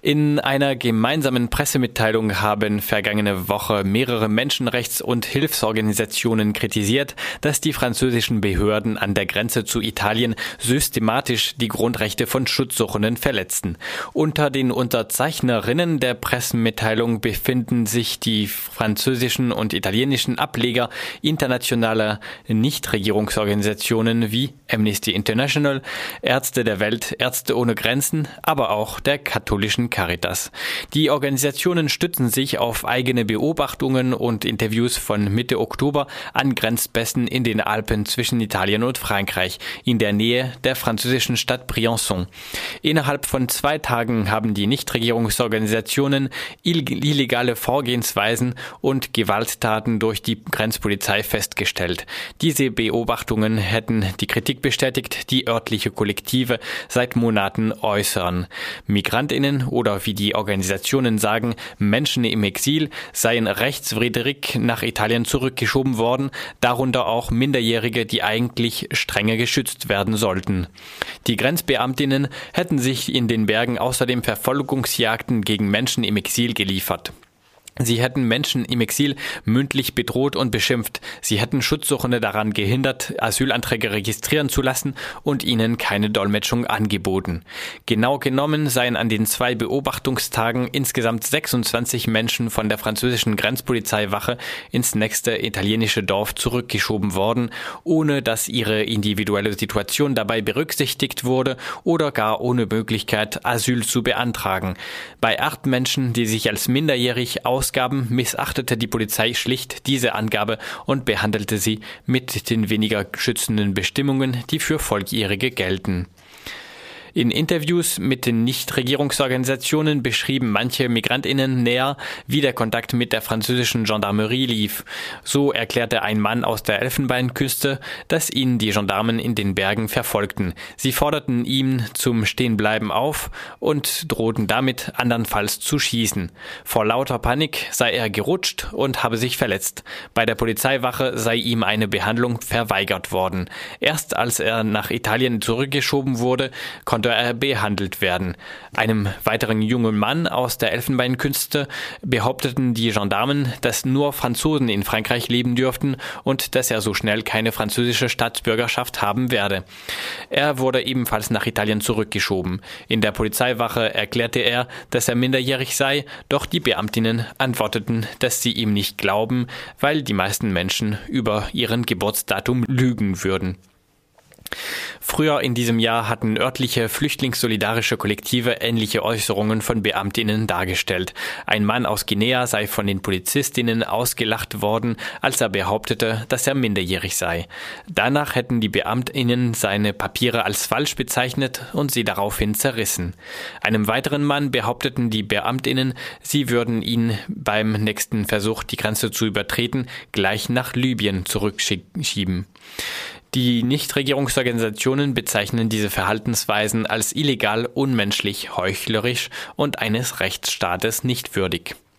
In einer gemeinsamen Pressemitteilung haben vergangene Woche mehrere Menschenrechts- und Hilfsorganisationen kritisiert, dass die französischen Behörden an der Grenze zu Italien systematisch die Grundrechte von Schutzsuchenden verletzten. Unter den Unterzeichnerinnen der Pressemitteilung befinden sich die französischen und italienischen Ableger internationaler Nichtregierungsorganisationen wie Amnesty International, Ärzte der Welt, Ärzte ohne Grenzen, aber auch der katholischen Caritas. Die Organisationen stützen sich auf eigene Beobachtungen und Interviews von Mitte Oktober an Grenzpässen in den Alpen zwischen Italien und Frankreich, in der Nähe der französischen Stadt Briançon. Innerhalb von zwei Tagen haben die Nichtregierungsorganisationen illegale Vorgehensweisen und Gewalttaten durch die Grenzpolizei festgestellt. Diese Beobachtungen hätten die Kritik bestätigt, die örtliche Kollektive seit Monaten äußern. Migrantinnen oder wie die Organisationen sagen, Menschen im Exil seien rechtswidrig nach Italien zurückgeschoben worden, darunter auch Minderjährige, die eigentlich strenger geschützt werden sollten. Die Grenzbeamtinnen hätten sich in den Bergen außerdem Verfolgungsjagden gegen Menschen im Exil geliefert. Sie hätten Menschen im Exil mündlich bedroht und beschimpft. Sie hätten Schutzsuchende daran gehindert, Asylanträge registrieren zu lassen und ihnen keine Dolmetschung angeboten. Genau genommen seien an den zwei Beobachtungstagen insgesamt 26 Menschen von der französischen Grenzpolizeiwache ins nächste italienische Dorf zurückgeschoben worden, ohne dass ihre individuelle Situation dabei berücksichtigt wurde oder gar ohne Möglichkeit, Asyl zu beantragen. Bei acht Menschen, die sich als minderjährig aus Ausgaben missachtete die Polizei schlicht diese Angabe und behandelte sie mit den weniger schützenden Bestimmungen, die für Volljährige gelten. In Interviews mit den Nichtregierungsorganisationen beschrieben manche Migrantinnen näher, wie der Kontakt mit der französischen Gendarmerie lief. So erklärte ein Mann aus der Elfenbeinküste, dass ihn die Gendarmen in den Bergen verfolgten. Sie forderten ihn zum Stehenbleiben auf und drohten damit, andernfalls zu schießen. Vor lauter Panik sei er gerutscht und habe sich verletzt. Bei der Polizeiwache sei ihm eine Behandlung verweigert worden. Erst als er nach Italien zurückgeschoben wurde, konnte oder behandelt werden. Einem weiteren jungen Mann aus der Elfenbeinkünste behaupteten die Gendarmen, dass nur Franzosen in Frankreich leben dürften und dass er so schnell keine französische Staatsbürgerschaft haben werde. Er wurde ebenfalls nach Italien zurückgeschoben. In der Polizeiwache erklärte er, dass er minderjährig sei, doch die Beamtinnen antworteten, dass sie ihm nicht glauben, weil die meisten Menschen über ihren Geburtsdatum lügen würden. Früher in diesem Jahr hatten örtliche flüchtlingssolidarische Kollektive ähnliche Äußerungen von Beamtinnen dargestellt. Ein Mann aus Guinea sei von den Polizistinnen ausgelacht worden, als er behauptete, dass er minderjährig sei. Danach hätten die Beamtinnen seine Papiere als falsch bezeichnet und sie daraufhin zerrissen. Einem weiteren Mann behaupteten die Beamtinnen, sie würden ihn beim nächsten Versuch, die Grenze zu übertreten, gleich nach Libyen zurückschieben. Die Nichtregierungsorganisationen bezeichnen diese Verhaltensweisen als illegal, unmenschlich, heuchlerisch und eines Rechtsstaates nicht würdig.